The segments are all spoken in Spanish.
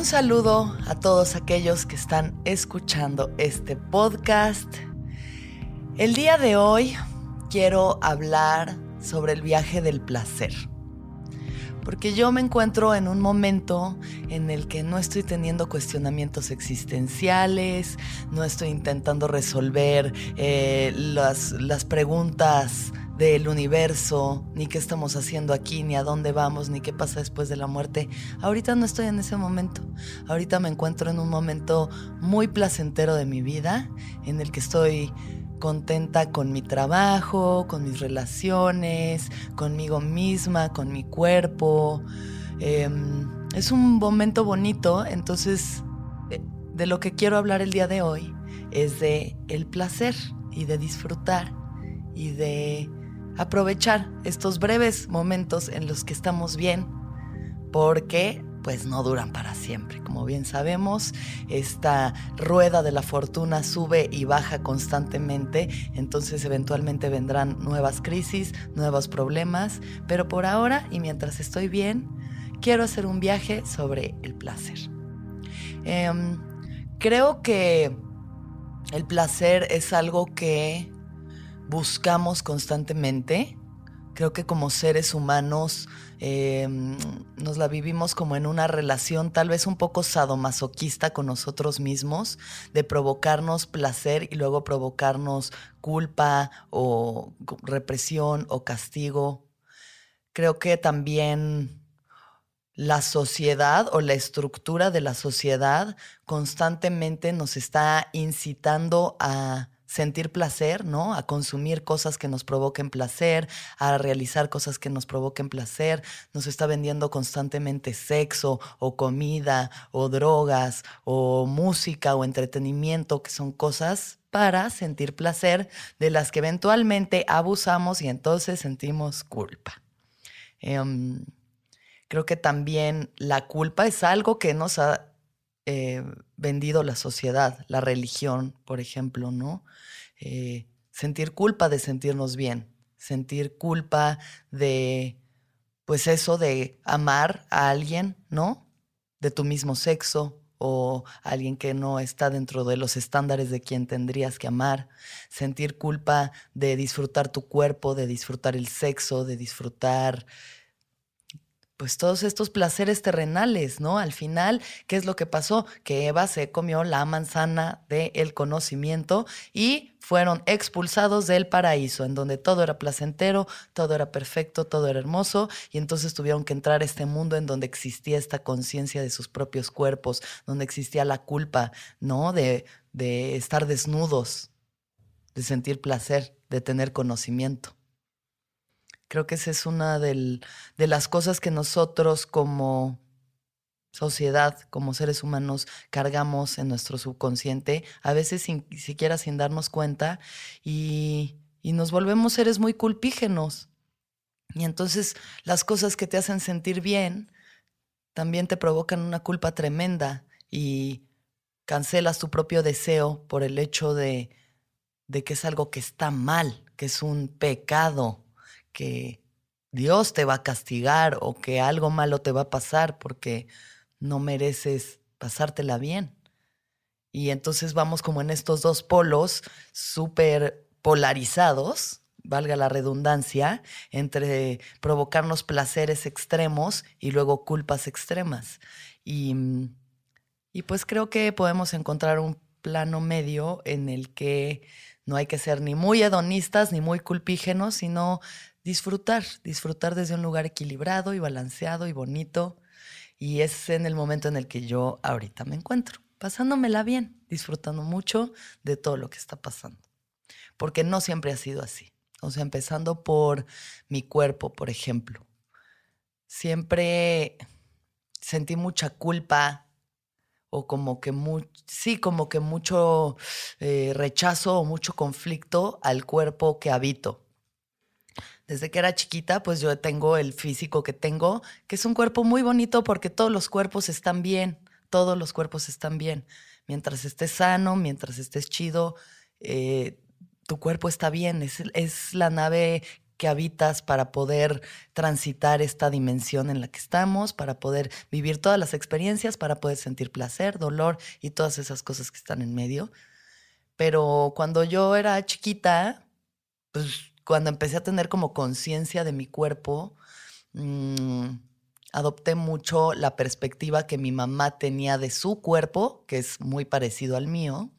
Un saludo a todos aquellos que están escuchando este podcast. El día de hoy quiero hablar sobre el viaje del placer. Porque yo me encuentro en un momento en el que no estoy teniendo cuestionamientos existenciales, no estoy intentando resolver eh, las, las preguntas del universo, ni qué estamos haciendo aquí, ni a dónde vamos, ni qué pasa después de la muerte. Ahorita no estoy en ese momento. Ahorita me encuentro en un momento muy placentero de mi vida, en el que estoy contenta con mi trabajo, con mis relaciones, conmigo misma, con mi cuerpo. Em, es un momento bonito, entonces eh, de lo que quiero hablar el día de hoy es de el placer y de disfrutar y de aprovechar estos breves momentos en los que estamos bien, porque pues no duran para siempre. Como bien sabemos, esta rueda de la fortuna sube y baja constantemente, entonces eventualmente vendrán nuevas crisis, nuevos problemas, pero por ahora y mientras estoy bien, quiero hacer un viaje sobre el placer. Em, creo que el placer es algo que buscamos constantemente. Creo que como seres humanos em, nos la vivimos como en una relación tal vez un poco sadomasoquista con nosotros mismos, de provocarnos placer y luego provocarnos culpa o represión o castigo. Creo que también la sociedad o la estructura de la sociedad constantemente nos está incitando a sentir placer, ¿no? A consumir cosas que nos provoquen placer, a realizar cosas que nos provoquen placer. Nos está vendiendo constantemente sexo o comida o drogas o música o entretenimiento, que son cosas para sentir placer, de las que eventualmente abusamos y entonces sentimos culpa. Em, creo que también la culpa es algo que nos ha eh, vendido la sociedad, la religión, por ejemplo, ¿no? Eh, sentir culpa de sentirnos bien, sentir culpa de, pues eso, de amar a alguien, ¿no? De tu mismo sexo o alguien que no está dentro de los estándares de quien tendrías que amar, sentir culpa de disfrutar tu cuerpo, de disfrutar el sexo, de disfrutar pues todos estos placeres terrenales, ¿no? Al final, ¿qué es lo que pasó? Que Eva se comió la manzana del conocimiento y fueron expulsados del paraíso, en donde todo era placentero, todo era perfecto, todo era hermoso, y entonces tuvieron que entrar a este mundo en donde existía esta conciencia de sus propios cuerpos, donde existía la culpa, ¿no? De, de estar desnudos, de sentir placer, de tener conocimiento. Creo que esa es una de las cosas que nosotros como sociedad, como seres humanos, cargamos en nuestro subconsciente, a veces sin siquiera sin darnos cuenta, y, nos volvemos seres muy culpígenos. Y entonces las cosas que te hacen sentir bien también te provocan una culpa tremenda y cancelas tu propio deseo por el hecho de que es algo que está mal, que es un pecado, que Dios te va a castigar o que algo malo te va a pasar porque no mereces pasártela bien. Y entonces vamos como en estos dos polos súper polarizados, valga la redundancia, entre provocarnos placeres extremos y luego culpas extremas. Y, y pues creo que podemos encontrar un plano medio en el que no hay que ser ni muy hedonistas ni muy culpígenos, sino disfrutar, disfrutar desde un lugar equilibrado y balanceado y bonito. Y es en el momento en el que yo ahorita me encuentro, pasándomela bien, disfrutando mucho de todo lo que está pasando. Porque no siempre ha sido así. O sea, empezando por mi cuerpo, por ejemplo. Siempre sentí mucha culpa o como que sí, como que mucho eh, rechazo o mucho conflicto al cuerpo que habito. Desde que era chiquita, pues yo tengo el físico que tengo, que es un cuerpo muy bonito porque todos los cuerpos están bien, todos los cuerpos están bien. Mientras estés sano, mientras estés chido, eh, tu cuerpo está bien, es, es la nave que habitas para poder transitar esta dimensión en la que estamos, para poder vivir todas las experiencias, para poder sentir placer, dolor y todas esas cosas que están en medio. Pero cuando yo era chiquita, pues cuando empecé a tener como conciencia de mi cuerpo, mm, adopté mucho la perspectiva que mi mamá tenía de su cuerpo, que es muy parecido al mío,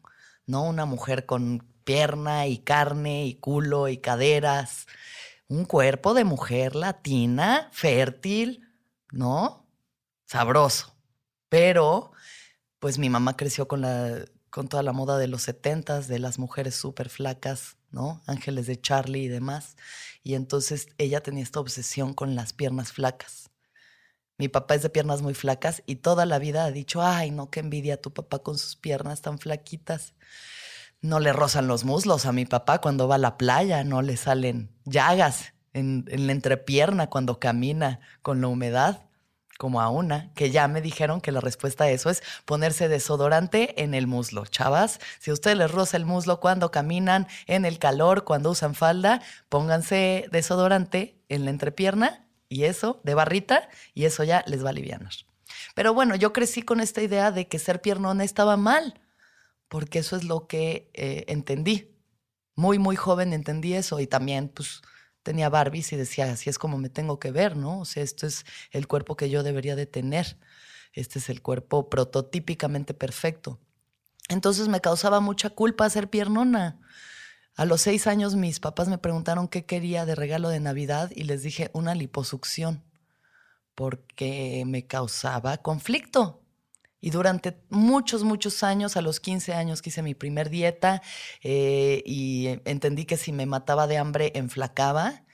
¿no? Una mujer con pierna y carne y culo y caderas un cuerpo de mujer latina, fértil, ¿no? Sabroso. Pero, pues mi mamá creció con, la, con toda la moda de los setentas, de las mujeres súper flacas, ¿no? Ángeles de Charlie y demás. Y entonces ella tenía esta obsesión con las piernas flacas. Mi papá es de piernas muy flacas y toda la vida ha dicho, ay, no, qué envidia tu papá con sus piernas tan flaquitas no le rozan los muslos a mi papá cuando va a la playa, no le salen llagas en, la entrepierna cuando camina con la humedad, como a una, que ya me dijeron que la respuesta a eso es ponerse desodorante en el muslo. Chavas, si a ustedes les roza el muslo cuando caminan en el calor, cuando usan falda, pónganse desodorante en la entrepierna y eso, de barrita, y eso ya les va a aliviar. Pero bueno, yo crecí con esta idea de que ser piernona estaba mal porque eso es lo que eh, entendí. Muy, muy joven entendí eso y también pues tenía Barbies y decía, así es como me tengo que ver, ¿no? O sea, esto es el cuerpo que yo debería de tener. Este es el cuerpo prototípicamente perfecto. Entonces me causaba mucha culpa ser piernona. A los seis años mis papás me preguntaron qué quería de regalo de Navidad y les dije una liposucción porque me causaba conflicto. Y durante muchos, muchos años, a los 15 años que hice mi primer dieta eh, y entendí que si me mataba de hambre, enflacaba.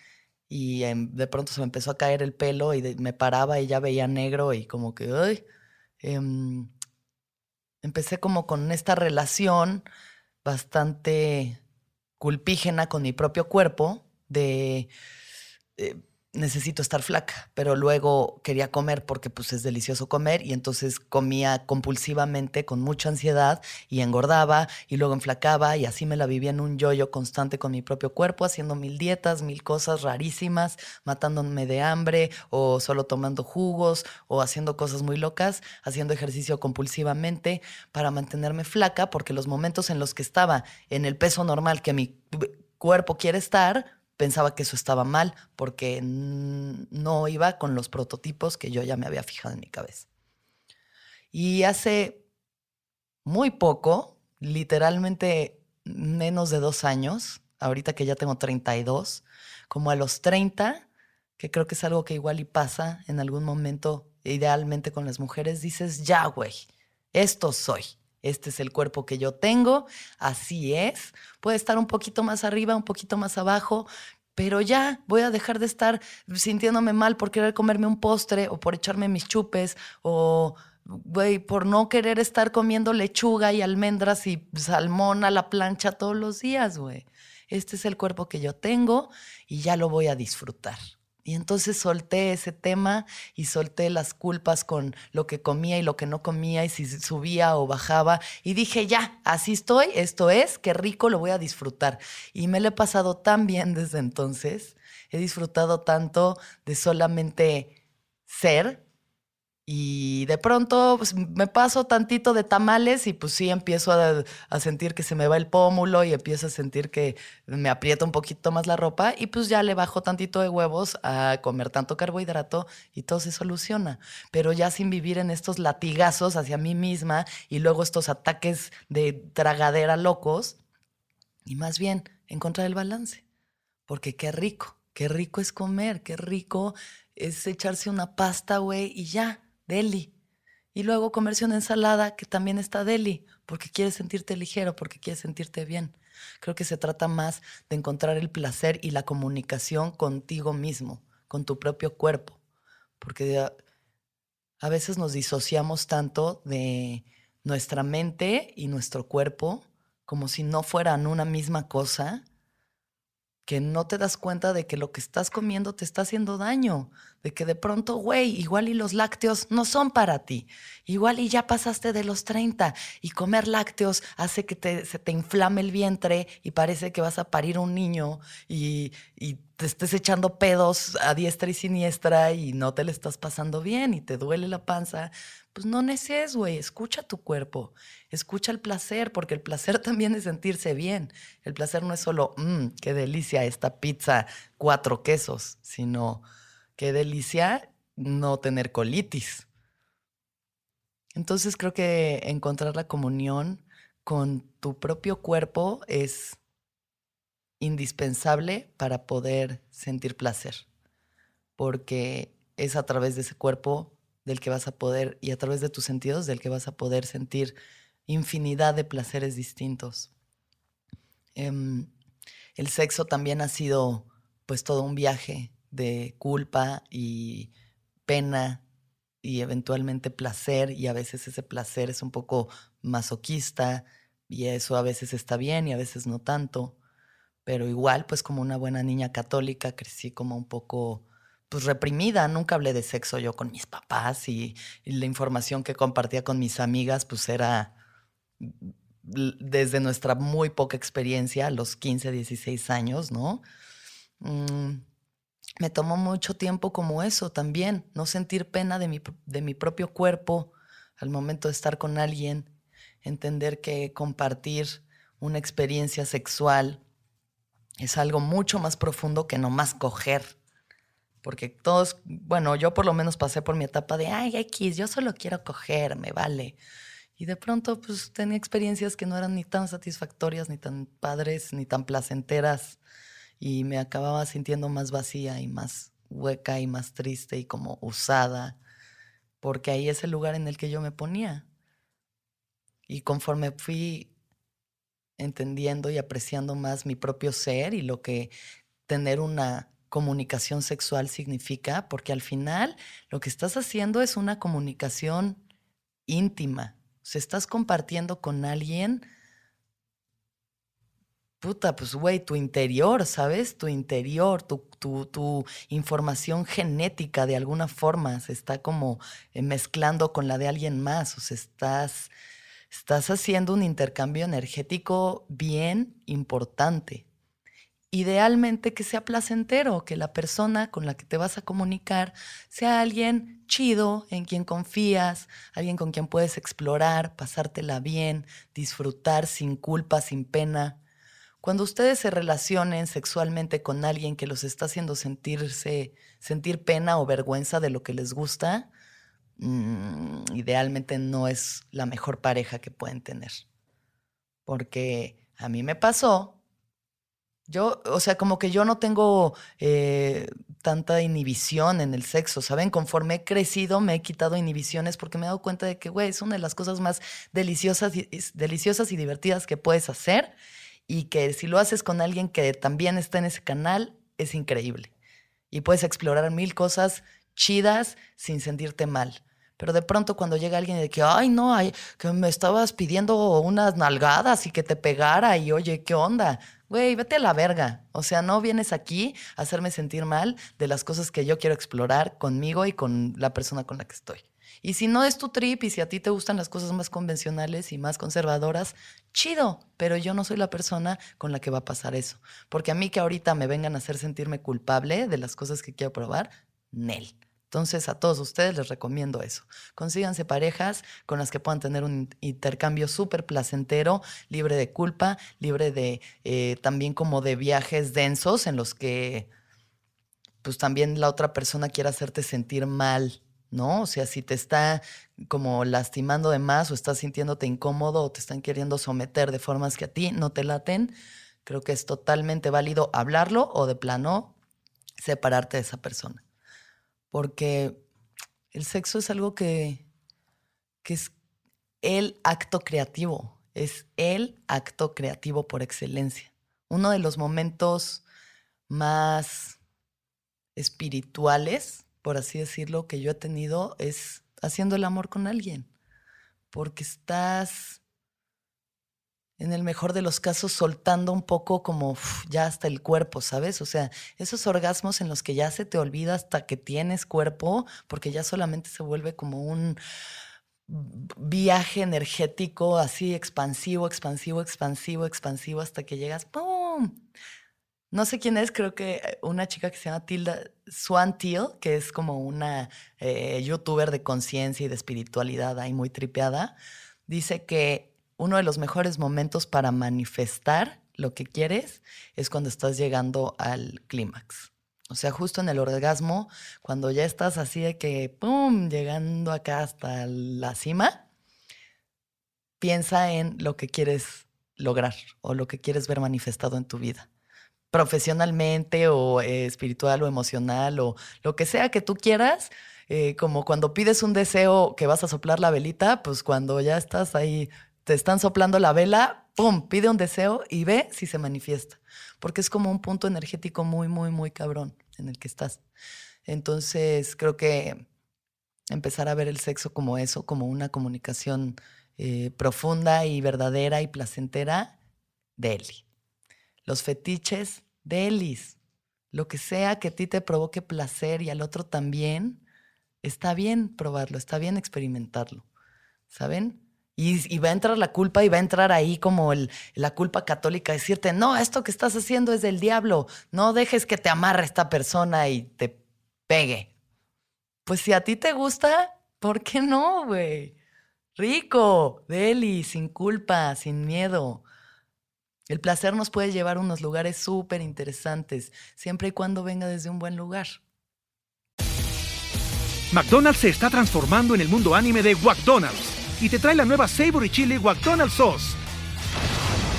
Y de pronto se me empezó a caer el pelo y me paraba y ya veía negro y como que, em, empecé como con esta relación bastante culpígena con mi propio cuerpo de... Eh, necesito estar flaca, pero luego quería comer porque pues es delicioso comer y entonces comía compulsivamente con mucha ansiedad y engordaba y luego enflacaba y así me la vivía en un yoyo constante con mi propio cuerpo, haciendo mil dietas, mil cosas rarísimas, matándome de hambre o solo tomando jugos o haciendo cosas muy locas, haciendo ejercicio compulsivamente para mantenerme flaca porque los momentos en los que estaba en el peso normal que mi cuerpo quiere estar, pensaba que eso estaba mal porque no iba con los prototipos que yo ya me había fijado en mi cabeza. Y hace muy poco, literalmente menos de dos años, ahorita que ya tengo 32, como a los 30, que creo que es algo que igual y pasa en algún momento, idealmente con las mujeres, dices, ya, güey, esto soy. Este es el cuerpo que yo tengo, así es. Puede estar un poquito más arriba, un poquito más abajo, pero ya voy a dejar de estar sintiéndome mal por querer comerme un postre o por echarme mis chupes o por no querer estar comiendo lechuga y almendras y salmón a la plancha todos los días, güey. Este es el cuerpo que yo tengo y ya lo voy a disfrutar. Y entonces solté ese tema y solté las culpas con lo que comía y lo que no comía y si subía o bajaba. Y dije, ya, así estoy, esto es, qué rico, lo voy a disfrutar. Y me lo he pasado tan bien desde entonces. He disfrutado tanto de solamente ser y de pronto pues, me paso tantito de tamales y pues sí empiezo a, sentir que se me va el pómulo y empiezo a sentir que me aprieta un poquito más la ropa y pues ya le bajo tantito de huevos a comer tanto carbohidrato y todo se soluciona. Pero ya sin vivir en estos latigazos hacia mí misma y luego estos ataques de tragadera locos y más bien encontrar el balance. Porque qué rico, qué rico es comer, qué rico es echarse una pasta, güey, y ya deli. Y luego comerse una ensalada que también está deli, porque quieres sentirte ligero, porque quieres sentirte bien. Creo que se trata más de encontrar el placer y la comunicación contigo mismo, con tu propio cuerpo, porque a, veces nos disociamos tanto de nuestra mente y nuestro cuerpo como si no fueran una misma cosa que no te das cuenta de que lo que estás comiendo te está haciendo daño, de que de pronto, güey, igual y los lácteos no son para ti, igual y ya pasaste de los 30 y comer lácteos hace que se te inflame el vientre y parece que vas a parir un niño y, y te estés echando pedos a diestra y siniestra y no te le estás pasando bien y te duele la panza, pues no neces, güey, escucha tu cuerpo, escucha el placer, porque el placer también es sentirse bien. El placer no es solo, mmm, qué delicia esta pizza, cuatro quesos, sino qué delicia no tener colitis. Entonces creo que encontrar la comunión con tu propio cuerpo es indispensable para poder sentir placer, porque es a través de ese cuerpo del que vas a poder, y a través de tus sentidos, del que vas a poder sentir infinidad de placeres distintos. Em, el sexo también ha sido pues todo un viaje de culpa y pena y eventualmente placer y a veces ese placer es un poco masoquista y eso a veces está bien y a veces no tanto, pero igual pues como una buena niña católica crecí como un poco pues reprimida, nunca hablé de sexo yo con mis papás y, la información que compartía con mis amigas pues era desde nuestra muy poca experiencia, a los 15, 16 años, ¿no? Mm, me tomó mucho tiempo como eso también, no sentir pena de mi, de mi propio cuerpo al momento de estar con alguien, entender que compartir una experiencia sexual es algo mucho más profundo que nomás coger porque todos, bueno, yo por lo menos pasé por mi etapa de, ay, X, yo solo quiero coger, me vale. Y de pronto, pues tenía experiencias que no eran ni tan satisfactorias, ni tan padres, ni tan placenteras. Y me acababa sintiendo más vacía y más hueca y más triste y como usada, porque ahí es el lugar en el que yo me ponía. Y conforme fui entendiendo y apreciando más mi propio ser y lo que tener una comunicación sexual significa, porque al final lo que estás haciendo es una comunicación íntima. O sea, estás compartiendo con alguien, puta, pues güey, tu interior, ¿sabes? Tu interior, tu, tu, tu, información genética de alguna forma se está como eh, mezclando con la de alguien más. O sea, estás, estás haciendo un intercambio energético bien importante idealmente que sea placentero, que la persona con la que te vas a comunicar sea alguien chido, en quien confías, alguien con quien puedes explorar, pasártela bien, disfrutar sin culpa, sin pena. Cuando ustedes se relacionen sexualmente con alguien que los está haciendo sentirse, sentir pena o vergüenza de lo que les gusta, mm, idealmente no es la mejor pareja que pueden tener. Porque a mí me pasó yo, o sea, como que yo no tengo eh, tanta inhibición en el sexo, ¿saben? Conforme he crecido me he quitado inhibiciones porque me he dado cuenta de que, güey, es una de las cosas más deliciosas y, deliciosas y divertidas que puedes hacer y que si lo haces con alguien que también está en ese canal, es increíble. Y puedes explorar mil cosas chidas sin sentirte mal. Pero de pronto cuando llega alguien de que, ay, no, ay, que me estabas pidiendo unas nalgadas y que te pegara y oye, ¿qué onda? Güey, vete a la verga. O sea, no vienes aquí a hacerme sentir mal de las cosas que yo quiero explorar conmigo y con la persona con la que estoy. Y si no es tu trip y si a ti te gustan las cosas más convencionales y más conservadoras, chido, pero yo no soy la persona con la que va a pasar eso. Porque a mí que ahorita me vengan a hacer sentirme culpable de las cosas que quiero probar, Nel. Entonces, a todos ustedes les recomiendo eso. Consíganse parejas con las que puedan tener un intercambio súper placentero, libre de culpa, libre de eh, también como de viajes densos en los que pues también la otra persona quiera hacerte sentir mal, ¿no? O sea, si te está como lastimando de más o estás sintiéndote incómodo o te están queriendo someter de formas que a ti no te laten, creo que es totalmente válido hablarlo o de plano separarte de esa persona porque el sexo es algo que, es el acto creativo, es el acto creativo por excelencia. Uno de los momentos más espirituales, por así decirlo, que yo he tenido es haciendo el amor con alguien, porque estás en el mejor de los casos, soltando un poco como ya hasta el cuerpo, ¿sabes? O sea, esos orgasmos en los que ya se te olvida hasta que tienes cuerpo, porque ya solamente se vuelve como un viaje energético así expansivo, expansivo, expansivo, expansivo, hasta que llegas, ¡pum! No sé quién es, creo que una chica que se llama Tilda Swan Teal, que es como una eh, youtuber de conciencia y de espiritualidad ahí muy tripeada, dice que uno de los mejores momentos para manifestar lo que quieres es cuando estás llegando al clímax. O sea, justo en el orgasmo, cuando ya estás así de que, ¡pum!, llegando acá hasta la cima, piensa en lo que quieres lograr o lo que quieres ver manifestado en tu vida. Profesionalmente o eh, espiritual o emocional o lo que sea que tú quieras, eh, como cuando pides un deseo que vas a soplar la velita, pues cuando ya estás ahí te están soplando la vela, ¡pum! Pide un deseo y ve si se manifiesta. Porque es como un punto energético muy, muy, muy cabrón en el que estás. Entonces, creo que empezar a ver el sexo como eso, como una comunicación eh, profunda y verdadera y placentera, de Eli. Los fetiches, de Elis. Lo que sea que a ti te provoque placer y al otro también, está bien probarlo, está bien experimentarlo. ¿Saben? Y, va a entrar la culpa y va a entrar ahí como el, la culpa católica, decirte, no, esto que estás haciendo es del diablo, no dejes que te amarre esta persona y te pegue. Pues si a ti te gusta, ¿por qué no, güey? Rico, deli, sin culpa, sin miedo. El placer nos puede llevar a unos lugares súper interesantes, siempre y cuando venga desde un buen lugar. McDonald's se está transformando en el mundo anime de McDonald's y te trae la nueva Savory Chili McDonald's Sauce.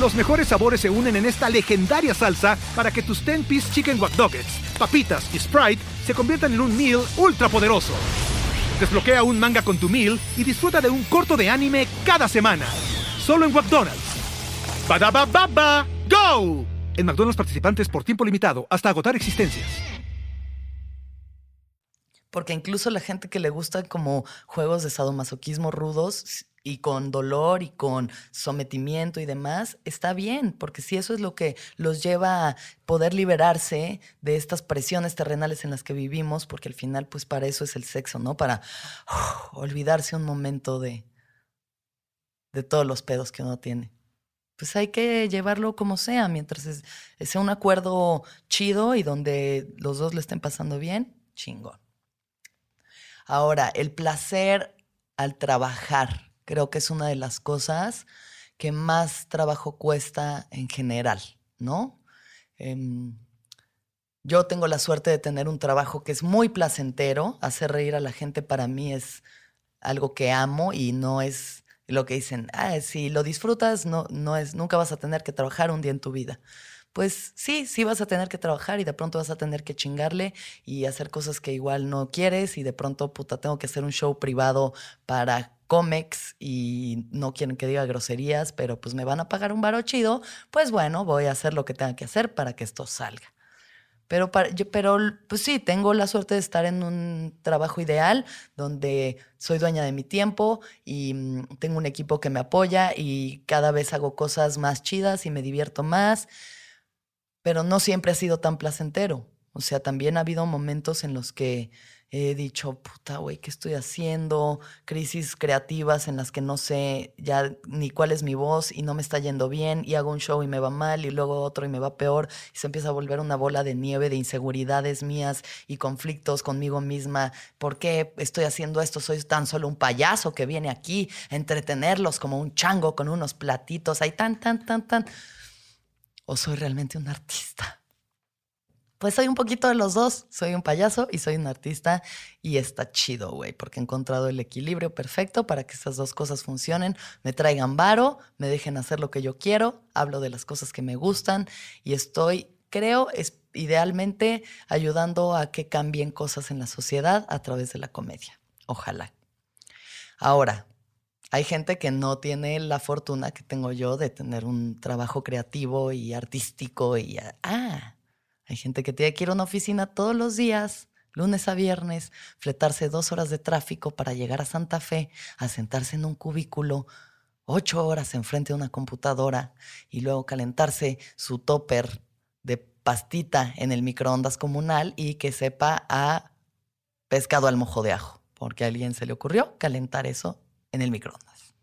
Los mejores sabores se unen en esta legendaria salsa para que tus 10-piece chicken wack papitas y Sprite se conviertan en un meal ultra poderoso. Desbloquea un manga con tu meal y disfruta de un corto de anime cada semana. Solo en McDonald's. baba ¡Go! En McDonald's participantes por tiempo limitado hasta agotar existencias porque incluso la gente que le gusta como juegos de sadomasoquismo rudos y con dolor y con sometimiento y demás, está bien, porque si eso es lo que los lleva a poder liberarse de estas presiones terrenales en las que vivimos, porque al final pues para eso es el sexo, ¿no? Para olvidarse un momento de, de todos los pedos que uno tiene. Pues hay que llevarlo como sea, mientras sea un acuerdo chido y donde los dos le estén pasando bien, chingón. Ahora, el placer al trabajar, creo que es una de las cosas que más trabajo cuesta en general, ¿no? Em, yo tengo la suerte de tener un trabajo que es muy placentero, hacer reír a la gente para mí es algo que amo y no es lo que dicen, ah, si lo disfrutas, no, no es, nunca vas a tener que trabajar un día en tu vida pues sí, sí vas a tener que trabajar y de pronto vas a tener que chingarle y hacer cosas que igual no quieres y de pronto, puta, tengo que hacer un show privado para cómics y no quieren que diga groserías, pero pues me van a pagar un baro chido, pues bueno, voy a hacer lo que tenga que hacer para que esto salga. Pero, pero pues sí, tengo la suerte de estar en un trabajo ideal donde soy dueña de mi tiempo y mm, tengo un equipo que me apoya y cada vez hago cosas más chidas y me divierto más pero no siempre ha sido tan placentero. O sea, también ha habido momentos en los que he dicho, puta, güey, ¿qué estoy haciendo? Crisis creativas en las que no sé ya ni cuál es mi voz y no me está yendo bien y hago un show y me va mal y luego otro y me va peor y se empieza a volver una bola de nieve de inseguridades mías y conflictos conmigo misma. ¿Por qué estoy haciendo esto? Soy tan solo un payaso que viene aquí a entretenerlos como un chango con unos platitos ahí tan, tan, tan, tan. ¿O soy realmente un artista? Pues soy un poquito de los dos. Soy un payaso y soy un artista y está chido, güey, porque he encontrado el equilibrio perfecto para que estas dos cosas funcionen, me traigan varo, me dejen hacer lo que yo quiero, hablo de las cosas que me gustan y estoy, creo, es idealmente ayudando a que cambien cosas en la sociedad a través de la comedia. Ojalá. Ahora, hay gente que no tiene la fortuna que tengo yo de tener un trabajo creativo y artístico y ah, hay gente que tiene que ir a una oficina todos los días, lunes a viernes, fletarse dos horas de tráfico para llegar a Santa Fe, a sentarse en un cubículo ocho horas enfrente de una computadora y luego calentarse su topper de pastita en el microondas comunal y que sepa a pescado al mojo de ajo, porque a alguien se le ocurrió calentar eso en el microondas.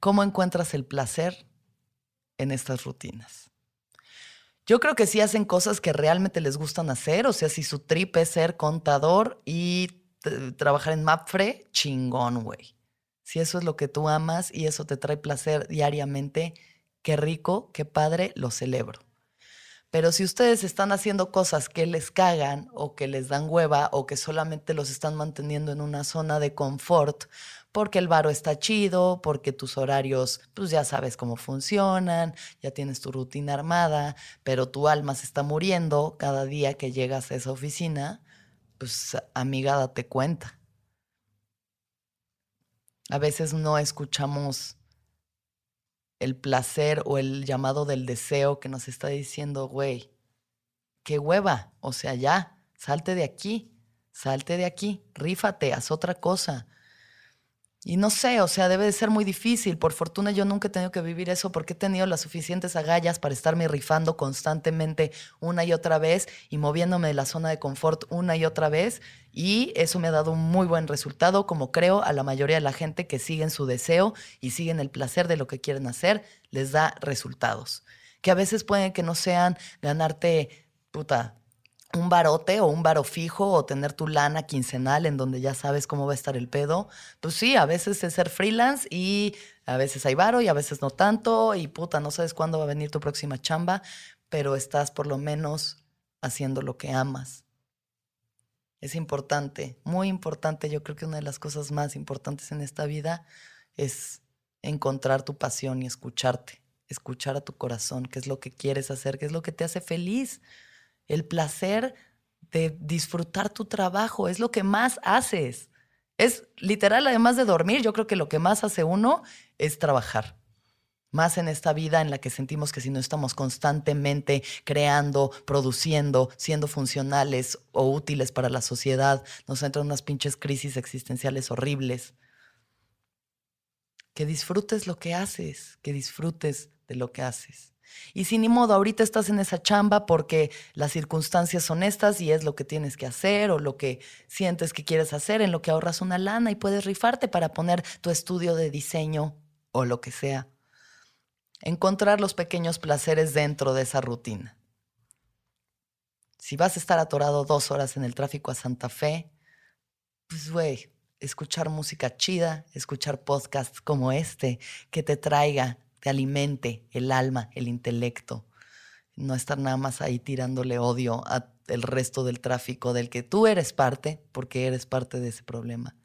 ¿Cómo encuentras el placer en estas rutinas? Yo creo que sí hacen cosas que realmente les gustan hacer. O sea, si su trip es ser contador y trabajar en Mapfre, chingón, güey. Si eso es lo que tú amas y eso te trae placer diariamente, qué rico, qué padre, lo celebro. Pero si ustedes están haciendo cosas que les cagan o que les dan hueva o que solamente los están manteniendo en una zona de confort, porque el varo está chido, porque tus horarios, pues ya sabes cómo funcionan, ya tienes tu rutina armada, pero tu alma se está muriendo cada día que llegas a esa oficina, pues amiga, date cuenta. A veces no escuchamos el placer o el llamado del deseo que nos está diciendo, güey, qué hueva, o sea, ya, salte de aquí, salte de aquí, rífate, haz otra cosa. Y no sé, o sea, debe de ser muy difícil. Por fortuna yo nunca he tenido que vivir eso porque he tenido las suficientes agallas para estarme rifando constantemente una y otra vez y moviéndome de la zona de confort una y otra vez. Y eso me ha dado un muy buen resultado, como creo a la mayoría de la gente que siguen su deseo y siguen el placer de lo que quieren hacer, les da resultados. Que a veces pueden que no sean ganarte, puta, un barote o un baro fijo o tener tu lana quincenal en donde ya sabes cómo va a estar el pedo. Pues sí, a veces es ser freelance y a veces hay varo y a veces no tanto y puta, no sabes cuándo va a venir tu próxima chamba, pero estás por lo menos haciendo lo que amas. Es importante, muy importante. Yo creo que una de las cosas más importantes en esta vida es encontrar tu pasión y escucharte, escuchar a tu corazón, qué es lo que quieres hacer, qué es lo que te hace feliz el placer de disfrutar tu trabajo, es lo que más haces. Es literal, además de dormir, yo creo que lo que más hace uno es trabajar. Más en esta vida en la que sentimos que si no estamos constantemente creando, produciendo, siendo funcionales o útiles para la sociedad, nos entran unas pinches crisis existenciales horribles. Que disfrutes lo que haces, que disfrutes de lo que haces. Y si ni modo, ahorita estás en esa chamba porque las circunstancias son estas y es lo que tienes que hacer o lo que sientes que quieres hacer, en lo que ahorras una lana y puedes rifarte para poner tu estudio de diseño o lo que sea. Encontrar los pequeños placeres dentro de esa rutina. Si vas a estar atorado dos horas en el tráfico a Santa Fe, pues güey, escuchar música chida, escuchar podcasts como este que te traiga te alimente el alma, el intelecto. No estar nada más ahí tirándole odio al resto del tráfico del que tú eres parte, porque eres parte de ese problema.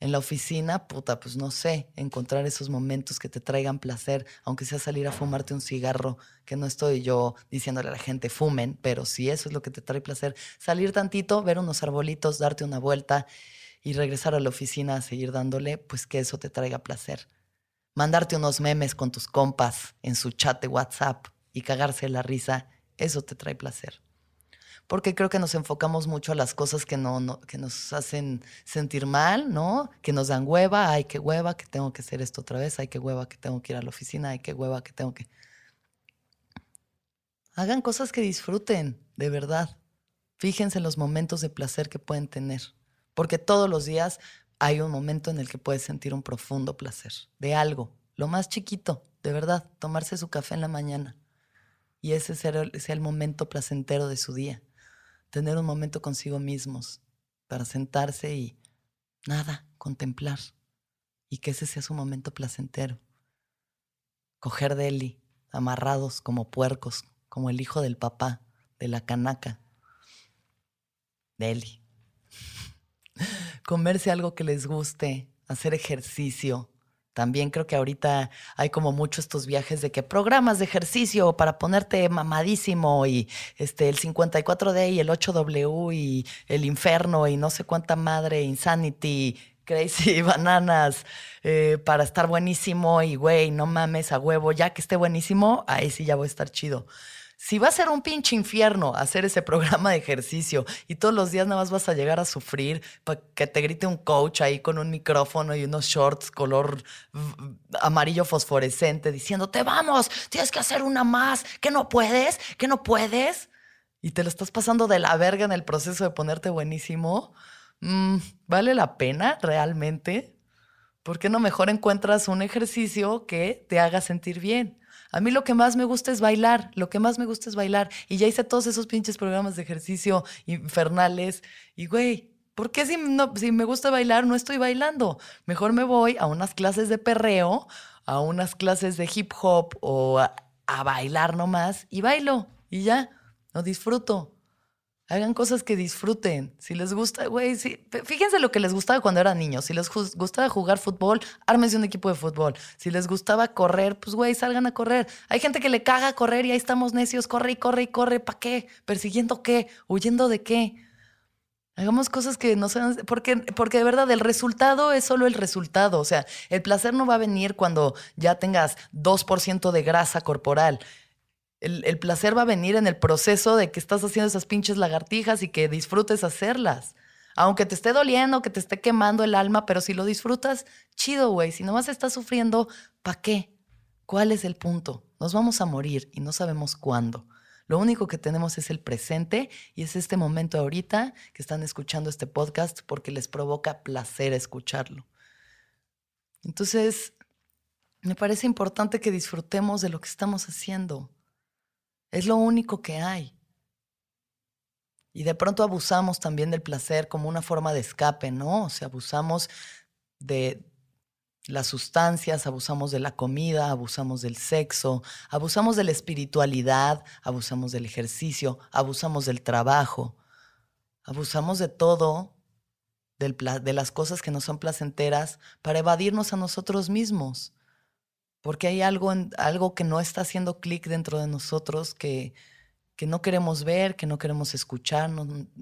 En la oficina, puta, pues no sé, encontrar esos momentos que te traigan placer, aunque sea salir a fumarte un cigarro, que no estoy yo diciéndole a la gente fumen, pero si eso es lo que te trae placer, salir tantito, ver unos arbolitos, darte una vuelta y regresar a la oficina a seguir dándole, pues que eso te traiga placer mandarte unos memes con tus compas en su chat de WhatsApp y cagarse la risa, eso te trae placer. Porque creo que nos enfocamos mucho a las cosas que, no, que nos hacen sentir mal, ¿no? Que nos dan hueva, ay, qué hueva, que tengo que hacer esto otra vez, ay, qué hueva, que tengo que ir a la oficina, ay, qué hueva, que tengo que... Hagan cosas que disfruten, de verdad. Fíjense en los momentos de placer que pueden tener, porque todos los días hay un momento en el que puedes sentir un profundo placer, de algo, lo más chiquito, de verdad, tomarse su café en la mañana. Y ese sea el, sea el momento placentero de su día. Tener un momento consigo mismos para sentarse y nada, contemplar. Y que ese sea su momento placentero. Coger deli, amarrados como puercos, como el hijo del papá, de la canaca. Deli. Comerse algo que les guste, hacer ejercicio, también creo que ahorita hay como muchos estos viajes de que programas de ejercicio para ponerte mamadísimo y este el 54D y el 8W y el infierno y no sé cuánta madre, Insanity, Crazy Bananas eh, para estar buenísimo y güey, no mames a huevo, ya que esté buenísimo, ahí sí ya voy a estar chido. Si va a ser un pinche infierno hacer ese programa de ejercicio y todos los días nada más vas a llegar a sufrir para que te grite un coach ahí con un micrófono y unos shorts color amarillo fosforescente diciéndote, vamos, tienes que hacer una más, que no puedes, que no puedes, y te lo estás pasando de la verga en el proceso de ponerte buenísimo, mm, ¿vale la pena realmente? ¿Por qué no mejor encuentras un ejercicio que te haga sentir bien? A mí lo que más me gusta es bailar, lo que más me gusta es bailar. Y ya hice todos esos pinches programas de ejercicio infernales. Y güey, ¿por qué si, no, si me gusta bailar no estoy bailando? Mejor me voy a unas clases de perreo, a unas clases de hip hop o a, a bailar nomás y bailo. Y ya, lo disfruto. Hagan cosas que disfruten. Si les gusta, güey, fíjense lo que les gustaba cuando eran niños. Si les gustaba jugar fútbol, ármense un equipo de fútbol. Si les gustaba correr, pues, güey, salgan a correr. Hay gente que le caga correr y ahí estamos necios, corre y corre y corre. ¿Para qué? ¿Persiguiendo qué? ¿Huyendo de qué? Hagamos cosas que no sean. Porque, porque de verdad el resultado es solo el resultado. O sea, el placer no va a venir cuando ya tengas 2% de grasa corporal. El, placer va a venir en el proceso de que estás haciendo esas pinches lagartijas y que disfrutes hacerlas. Aunque te esté doliendo, que te esté quemando el alma, pero si lo disfrutas, chido, güey. Si nomás estás sufriendo, ¿para qué? ¿Cuál es el punto? Nos vamos a morir y no sabemos cuándo. Lo único que tenemos es el presente y es este momento ahorita que están escuchando este podcast porque les provoca placer escucharlo. Entonces, me parece importante que disfrutemos de lo que estamos haciendo. Es lo único que hay. Y de pronto abusamos también del placer como una forma de escape, ¿no? O sea, abusamos de las sustancias, abusamos de la comida, abusamos del sexo, abusamos de la espiritualidad, abusamos del ejercicio, abusamos del trabajo, abusamos de todo, de las cosas que no son placenteras, para evadirnos a nosotros mismos porque hay algo, algo que no está haciendo clic dentro de nosotros que, que no queremos ver, que no queremos escuchar,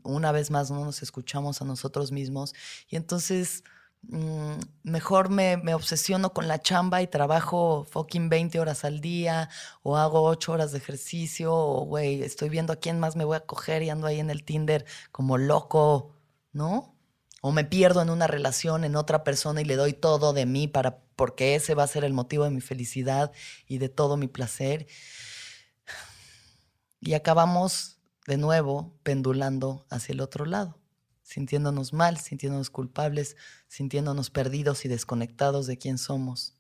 una vez más no nos escuchamos a nosotros mismos y entonces mm, mejor me, me, obsesiono con la chamba y trabajo fucking 20 horas al día o hago 8 horas de ejercicio o güey, estoy viendo a quién más me voy a coger y ando ahí en el Tinder como loco, ¿no? O me pierdo en una relación, en otra persona y le doy todo de mí para, porque ese va a ser el motivo de mi felicidad y de todo mi placer. Y acabamos de nuevo pendulando hacia el otro lado, sintiéndonos mal, sintiéndonos culpables, sintiéndonos perdidos y desconectados de quién somos.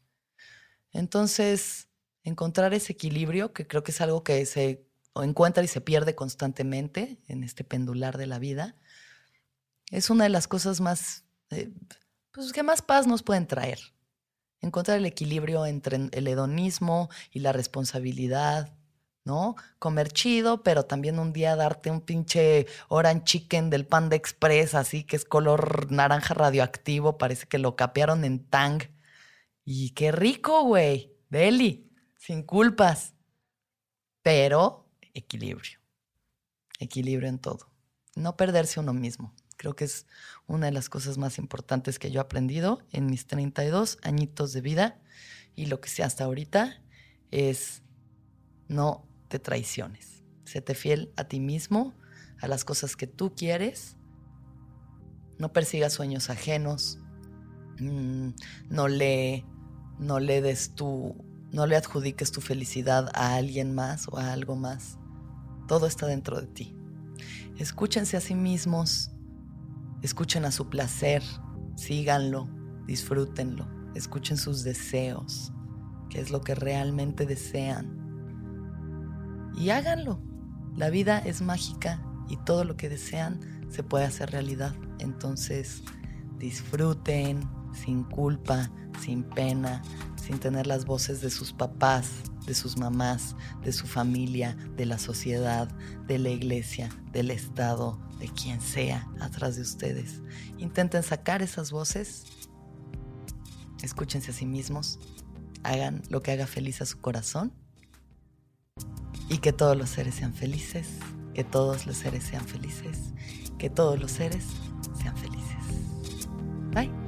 Entonces, encontrar ese equilibrio, que creo que es algo que se encuentra y se pierde constantemente en este pendular de la vida, es una de las cosas más, eh, pues que más paz nos pueden traer. Encontrar el equilibrio entre el hedonismo y la responsabilidad, ¿no? Comer chido, pero también un día darte un pinche orange chicken del Panda Express, así que es color naranja radioactivo, parece que lo capearon en Tang. Y qué rico, güey. Deli, sin culpas. Pero equilibrio. Equilibrio en todo. No perderse uno mismo. Creo que es una de las cosas más importantes que yo he aprendido en mis 32 añitos de vida y lo que sé hasta ahorita es no te traiciones. Séte fiel a ti mismo, a las cosas que tú quieres. No persigas sueños ajenos. Mm, no le, no le des tu, no le adjudiques tu felicidad a alguien más o a algo más. todo está dentro de ti. Escúchense a sí mismos, escuchen a su placer, síganlo, disfrútenlo, escuchen sus deseos, qué es lo que realmente desean. Y háganlo. La vida es mágica y todo lo que desean se puede hacer realidad. Entonces, disfruten sin culpa, sin pena, sin tener las voces de sus papás, de sus mamás, de su familia, de la sociedad, de la iglesia, del Estado, de quien sea atrás de ustedes. Intenten sacar esas voces, escúchense a sí mismos, hagan lo que haga feliz a su corazón y que todos los seres sean felices, que todos los seres sean felices, que todos los seres sean felices. Bye.